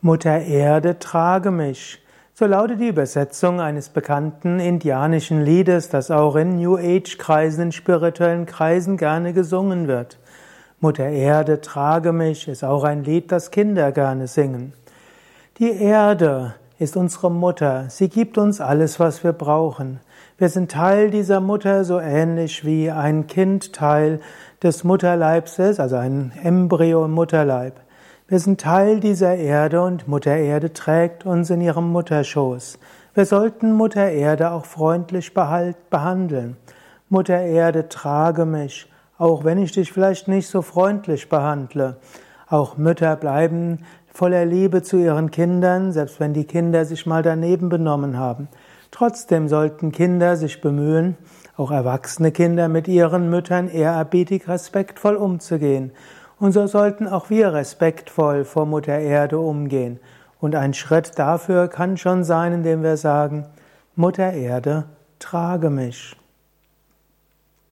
Mutter Erde, trage mich. So lautet die Übersetzung eines bekannten indianischen Liedes, das auch in New Age-Kreisen, in spirituellen Kreisen gerne gesungen wird. Mutter Erde, trage mich ist auch ein Lied, das Kinder gerne singen. Die Erde ist unsere Mutter. Sie gibt uns alles, was wir brauchen. Wir sind Teil dieser Mutter, so ähnlich wie ein Kind Teil des Mutterleibs ist, also ein Embryo im Mutterleib. Wir sind Teil dieser Erde und Mutter Erde trägt uns in ihrem Mutterschoß. Wir sollten Mutter Erde auch freundlich behandeln. Mutter Erde, trage mich, auch wenn ich dich vielleicht nicht so freundlich behandle. Auch Mütter bleiben voller Liebe zu ihren Kindern, selbst wenn die Kinder sich mal daneben benommen haben. Trotzdem sollten Kinder sich bemühen, auch erwachsene Kinder mit ihren Müttern ehrerbietig respektvoll umzugehen und so sollten auch wir respektvoll vor Mutter Erde umgehen. Und ein Schritt dafür kann schon sein, indem wir sagen, Mutter Erde, trage mich.